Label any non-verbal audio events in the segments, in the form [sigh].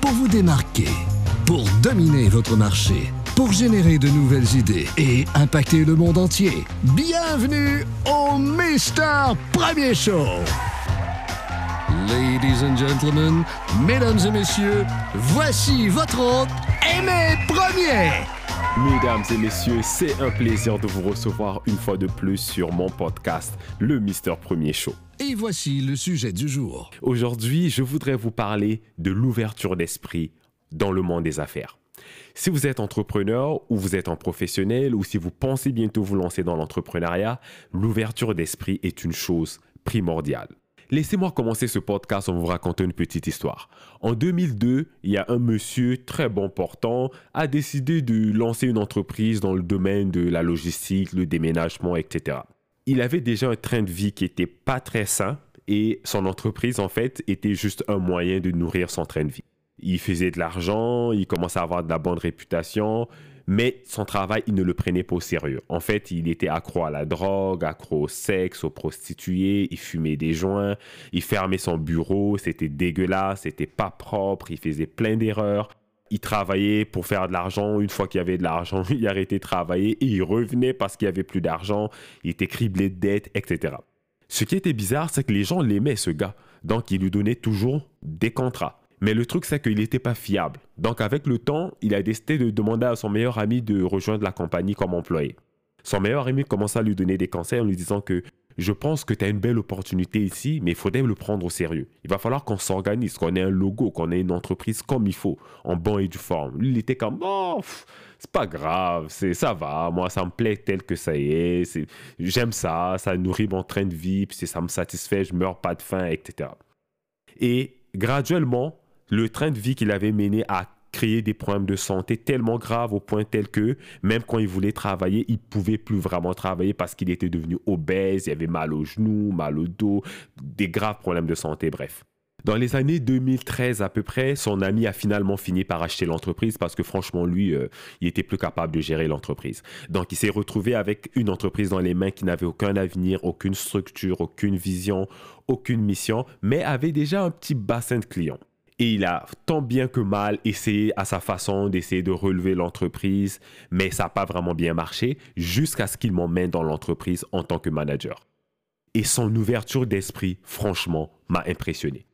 pour vous démarquer, pour dominer votre marché, pour générer de nouvelles idées et impacter le monde entier. Bienvenue au Mister Premier Show. Ladies and gentlemen, mesdames et messieurs, voici votre hôte, Aimé Premier. Mesdames et messieurs, c'est un plaisir de vous recevoir une fois de plus sur mon podcast, le Mister Premier Show. Et voici le sujet du jour. Aujourd'hui, je voudrais vous parler de l'ouverture d'esprit dans le monde des affaires. Si vous êtes entrepreneur ou vous êtes un professionnel ou si vous pensez bientôt vous lancer dans l'entrepreneuriat, l'ouverture d'esprit est une chose primordiale. Laissez-moi commencer ce podcast en vous racontant une petite histoire. En 2002, il y a un monsieur très bon portant a décidé de lancer une entreprise dans le domaine de la logistique, le déménagement, etc. Il avait déjà un train de vie qui était pas très sain et son entreprise en fait était juste un moyen de nourrir son train de vie. Il faisait de l'argent, il commençait à avoir de la bonne réputation, mais son travail, il ne le prenait pas au sérieux. En fait, il était accro à la drogue, accro au sexe, aux prostituées, il fumait des joints, il fermait son bureau, c'était dégueulasse, c'était pas propre, il faisait plein d'erreurs. Il travaillait pour faire de l'argent. Une fois qu'il y avait de l'argent, [laughs] il arrêtait de travailler et il revenait parce qu'il y avait plus d'argent. Il était criblé de dettes, etc. Ce qui était bizarre, c'est que les gens l'aimaient, ce gars. Donc, il lui donnait toujours des contrats. Mais le truc, c'est qu'il n'était pas fiable. Donc, avec le temps, il a décidé de demander à son meilleur ami de rejoindre la compagnie comme employé. Son meilleur ami commença à lui donner des conseils en lui disant que je pense que tu as une belle opportunité ici, mais il faudrait le prendre au sérieux. Il va falloir qu'on s'organise, qu'on ait un logo, qu'on ait une entreprise comme il faut, en bon et du forme. Lui, il était comme, oh, c'est pas grave, c'est ça va, moi, ça me plaît tel que ça est, j'aime ça, ça nourrit mon train de vie, puis ça me satisfait, je meurs pas de faim, etc. Et graduellement, le train de vie qu'il avait mené a créé des problèmes de santé tellement graves au point tel que même quand il voulait travailler, il pouvait plus vraiment travailler parce qu'il était devenu obèse, il avait mal aux genoux, mal au dos, des graves problèmes de santé, bref. Dans les années 2013 à peu près, son ami a finalement fini par acheter l'entreprise parce que franchement, lui, euh, il était plus capable de gérer l'entreprise. Donc, il s'est retrouvé avec une entreprise dans les mains qui n'avait aucun avenir, aucune structure, aucune vision, aucune mission, mais avait déjà un petit bassin de clients. Et il a tant bien que mal essayé à sa façon d'essayer de relever l'entreprise, mais ça n'a pas vraiment bien marché jusqu'à ce qu'il m'emmène dans l'entreprise en tant que manager. Et son ouverture d'esprit, franchement, m'a impressionné.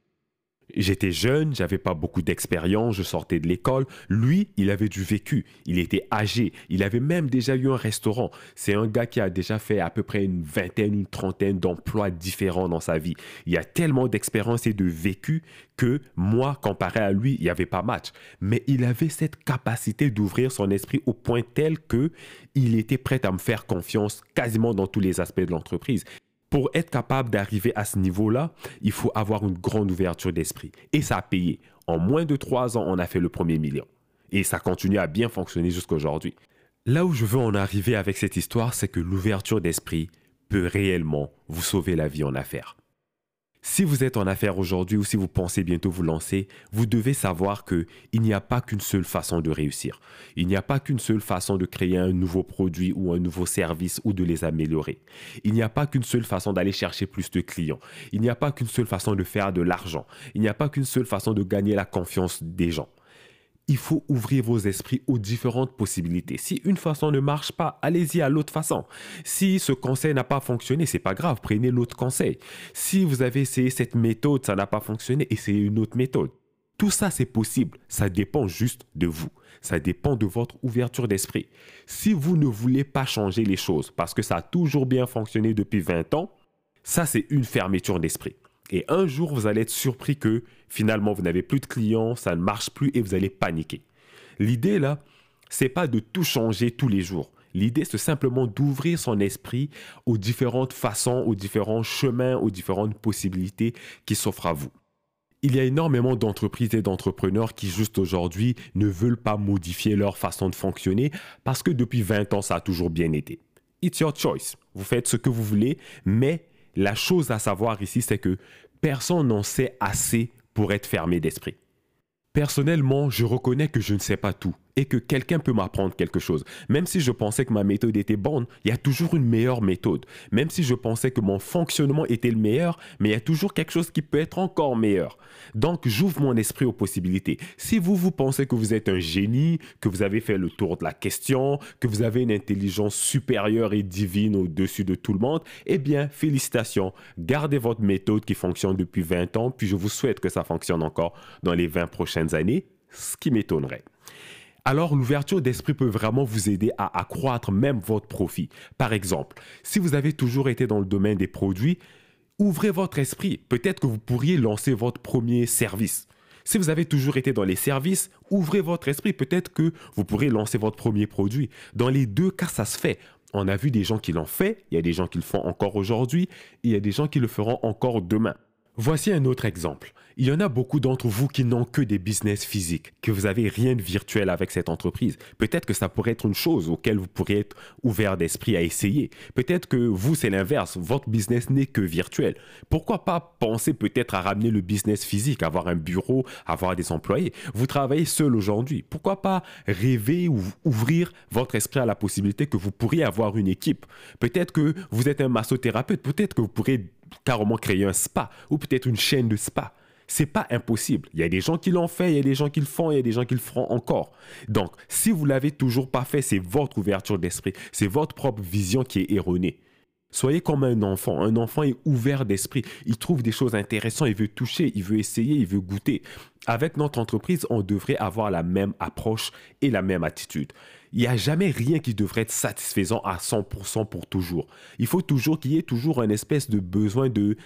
J'étais jeune, j'avais pas beaucoup d'expérience, je sortais de l'école. Lui, il avait du vécu, il était âgé, il avait même déjà eu un restaurant. C'est un gars qui a déjà fait à peu près une vingtaine, une trentaine d'emplois différents dans sa vie. Il a tellement d'expérience et de vécu que moi, comparé à lui, il n'y avait pas match. Mais il avait cette capacité d'ouvrir son esprit au point tel que il était prêt à me faire confiance quasiment dans tous les aspects de l'entreprise pour être capable d'arriver à ce niveau-là, il faut avoir une grande ouverture d'esprit. Et ça a payé. En moins de trois ans, on a fait le premier million. Et ça continue à bien fonctionner jusqu'à aujourd'hui. Là où je veux en arriver avec cette histoire, c'est que l'ouverture d'esprit peut réellement vous sauver la vie en affaires. Si vous êtes en affaires aujourd'hui ou si vous pensez bientôt vous lancer, vous devez savoir que il n'y a pas qu'une seule façon de réussir. Il n'y a pas qu'une seule façon de créer un nouveau produit ou un nouveau service ou de les améliorer. Il n'y a pas qu'une seule façon d'aller chercher plus de clients. Il n'y a pas qu'une seule façon de faire de l'argent. Il n'y a pas qu'une seule façon de gagner la confiance des gens il faut ouvrir vos esprits aux différentes possibilités. Si une façon ne marche pas, allez-y à l'autre façon. Si ce conseil n'a pas fonctionné, c'est pas grave, prenez l'autre conseil. Si vous avez essayé cette méthode, ça n'a pas fonctionné, essayez une autre méthode. Tout ça, c'est possible. Ça dépend juste de vous. Ça dépend de votre ouverture d'esprit. Si vous ne voulez pas changer les choses parce que ça a toujours bien fonctionné depuis 20 ans, ça, c'est une fermeture d'esprit. Et un jour, vous allez être surpris que finalement, vous n'avez plus de clients, ça ne marche plus et vous allez paniquer. L'idée là, c'est pas de tout changer tous les jours. L'idée, c'est simplement d'ouvrir son esprit aux différentes façons, aux différents chemins, aux différentes possibilités qui s'offrent à vous. Il y a énormément d'entreprises et d'entrepreneurs qui, juste aujourd'hui, ne veulent pas modifier leur façon de fonctionner parce que depuis 20 ans, ça a toujours bien été. It's your choice. Vous faites ce que vous voulez, mais la chose à savoir ici, c'est que personne n'en sait assez pour être fermé d'esprit. Personnellement, je reconnais que je ne sais pas tout et que quelqu'un peut m'apprendre quelque chose. Même si je pensais que ma méthode était bonne, il y a toujours une meilleure méthode. Même si je pensais que mon fonctionnement était le meilleur, mais il y a toujours quelque chose qui peut être encore meilleur. Donc, j'ouvre mon esprit aux possibilités. Si vous, vous pensez que vous êtes un génie, que vous avez fait le tour de la question, que vous avez une intelligence supérieure et divine au-dessus de tout le monde, eh bien, félicitations. Gardez votre méthode qui fonctionne depuis 20 ans, puis je vous souhaite que ça fonctionne encore dans les 20 prochaines années, ce qui m'étonnerait alors l'ouverture d'esprit peut vraiment vous aider à accroître même votre profit. Par exemple, si vous avez toujours été dans le domaine des produits, ouvrez votre esprit. Peut-être que vous pourriez lancer votre premier service. Si vous avez toujours été dans les services, ouvrez votre esprit. Peut-être que vous pourrez lancer votre premier produit. Dans les deux cas, ça se fait. On a vu des gens qui l'ont fait, il y a des gens qui le font encore aujourd'hui, et il y a des gens qui le feront encore demain. Voici un autre exemple. Il y en a beaucoup d'entre vous qui n'ont que des business physiques, que vous n'avez rien de virtuel avec cette entreprise. Peut-être que ça pourrait être une chose auquel vous pourriez être ouvert d'esprit à essayer. Peut-être que vous, c'est l'inverse. Votre business n'est que virtuel. Pourquoi pas penser peut-être à ramener le business physique, avoir un bureau, avoir des employés? Vous travaillez seul aujourd'hui. Pourquoi pas rêver ou ouvrir votre esprit à la possibilité que vous pourriez avoir une équipe? Peut-être que vous êtes un massothérapeute. Peut-être que vous pourrez carrément créer un spa ou peut-être une chaîne de spa. C'est pas impossible. Il y a des gens qui l'ont fait, il y a des gens qui le font, il y a des gens qui le feront encore. Donc, si vous l'avez toujours pas fait, c'est votre ouverture d'esprit, c'est votre propre vision qui est erronée. Soyez comme un enfant. Un enfant est ouvert d'esprit. Il trouve des choses intéressantes, il veut toucher, il veut essayer, il veut goûter. Avec notre entreprise, on devrait avoir la même approche et la même attitude il n'y a jamais rien qui devrait être satisfaisant à 100% pour toujours. Il faut toujours qu'il y ait toujours un espèce de besoin de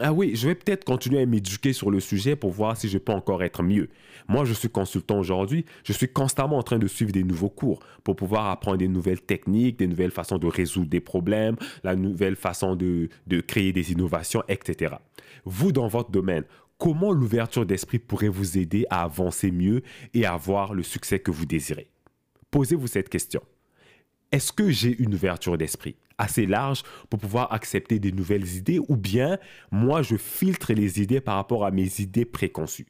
ah oui, je vais peut-être continuer à m'éduquer sur le sujet pour voir si je peux encore être mieux. Moi, je suis consultant aujourd'hui, je suis constamment en train de suivre des nouveaux cours pour pouvoir apprendre des nouvelles techniques, des nouvelles façons de résoudre des problèmes, la nouvelle façon de, de créer des innovations, etc. Vous, dans votre domaine, comment l'ouverture d'esprit pourrait vous aider à avancer mieux et à avoir le succès que vous désirez? Posez-vous cette question. Est-ce que j'ai une ouverture d'esprit assez large pour pouvoir accepter des nouvelles idées ou bien moi je filtre les idées par rapport à mes idées préconçues?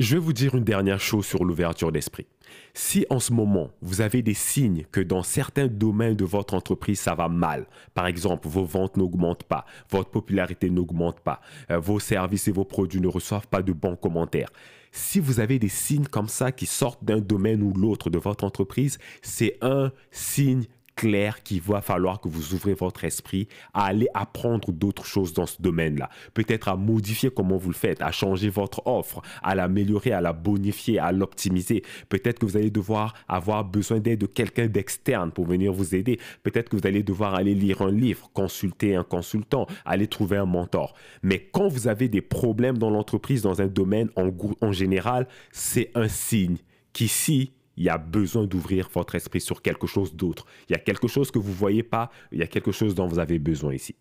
Je vais vous dire une dernière chose sur l'ouverture d'esprit. Si en ce moment vous avez des signes que dans certains domaines de votre entreprise ça va mal, par exemple vos ventes n'augmentent pas, votre popularité n'augmente pas, euh, vos services et vos produits ne reçoivent pas de bons commentaires, si vous avez des signes comme ça qui sortent d'un domaine ou l'autre de votre entreprise, c'est un signe clair qu'il va falloir que vous ouvrez votre esprit à aller apprendre d'autres choses dans ce domaine-là. Peut-être à modifier comment vous le faites, à changer votre offre, à l'améliorer, à la bonifier, à l'optimiser. Peut-être que vous allez devoir avoir besoin d'aide de quelqu'un d'externe pour venir vous aider. Peut-être que vous allez devoir aller lire un livre, consulter un consultant, aller trouver un mentor. Mais quand vous avez des problèmes dans l'entreprise, dans un domaine en, en général, c'est un signe qu'ici, il y a besoin d'ouvrir votre esprit sur quelque chose d'autre. Il y a quelque chose que vous ne voyez pas, il y a quelque chose dont vous avez besoin ici.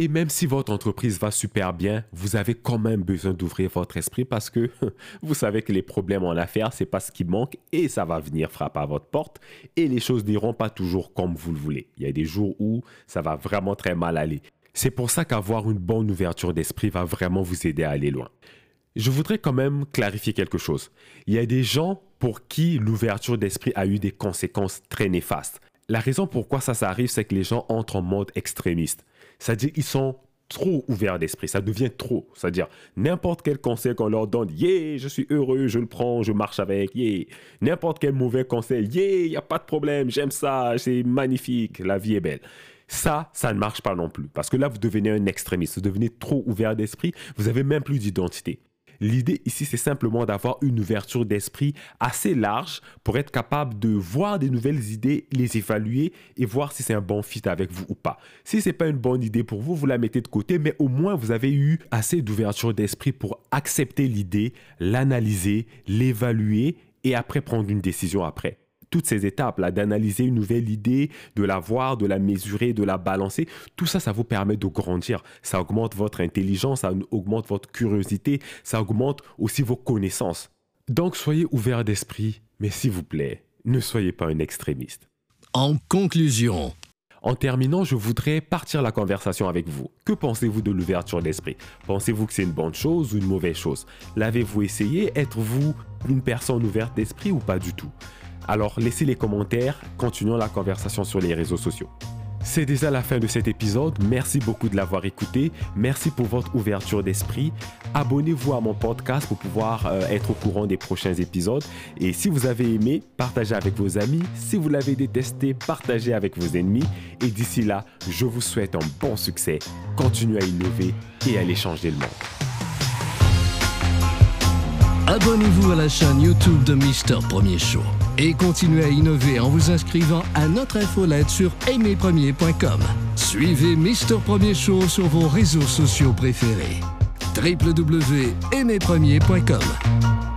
Et même si votre entreprise va super bien, vous avez quand même besoin d'ouvrir votre esprit parce que [laughs] vous savez que les problèmes en affaires, c'est pas ce qui manque et ça va venir frapper à votre porte et les choses n'iront pas toujours comme vous le voulez. Il y a des jours où ça va vraiment très mal aller. C'est pour ça qu'avoir une bonne ouverture d'esprit va vraiment vous aider à aller loin. Je voudrais quand même clarifier quelque chose. Il y a des gens pour qui l'ouverture d'esprit a eu des conséquences très néfastes. La raison pourquoi ça, ça arrive, c'est que les gens entrent en mode extrémiste. C'est-à-dire qu'ils sont trop ouverts d'esprit, ça devient trop. C'est-à-dire, n'importe quel conseil qu'on leur donne, yeah, je suis heureux, je le prends, je marche avec, yeah. N'importe quel mauvais conseil, yeah, il n'y a pas de problème, j'aime ça, c'est magnifique, la vie est belle. Ça, ça ne marche pas non plus. Parce que là, vous devenez un extrémiste, vous devenez trop ouvert d'esprit, vous n'avez même plus d'identité. L'idée ici, c'est simplement d'avoir une ouverture d'esprit assez large pour être capable de voir des nouvelles idées, les évaluer et voir si c'est un bon fit avec vous ou pas. Si c'est pas une bonne idée pour vous, vous la mettez de côté, mais au moins vous avez eu assez d'ouverture d'esprit pour accepter l'idée, l'analyser, l'évaluer et après prendre une décision après toutes ces étapes-là, d'analyser une nouvelle idée, de la voir, de la mesurer, de la balancer, tout ça, ça vous permet de grandir. Ça augmente votre intelligence, ça augmente votre curiosité, ça augmente aussi vos connaissances. Donc soyez ouvert d'esprit, mais s'il vous plaît, ne soyez pas un extrémiste. En conclusion, en terminant, je voudrais partir la conversation avec vous. Que pensez-vous de l'ouverture d'esprit? Pensez-vous que c'est une bonne chose ou une mauvaise chose? L'avez-vous essayé? Êtes-vous une personne ouverte d'esprit ou pas du tout? Alors laissez les commentaires, continuons la conversation sur les réseaux sociaux. C'est déjà la fin de cet épisode. Merci beaucoup de l'avoir écouté. Merci pour votre ouverture d'esprit. Abonnez-vous à mon podcast pour pouvoir euh, être au courant des prochains épisodes. Et si vous avez aimé, partagez avec vos amis. Si vous l'avez détesté, partagez avec vos ennemis. Et d'ici là, je vous souhaite un bon succès. Continuez à innover et à aller changer le monde. Abonnez-vous à la chaîne YouTube de Mister Premier Show et continuez à innover en vous inscrivant à notre infolette sur aimerpremier.com. Suivez Mister Premier Show sur vos réseaux sociaux préférés. www.aimerpremier.com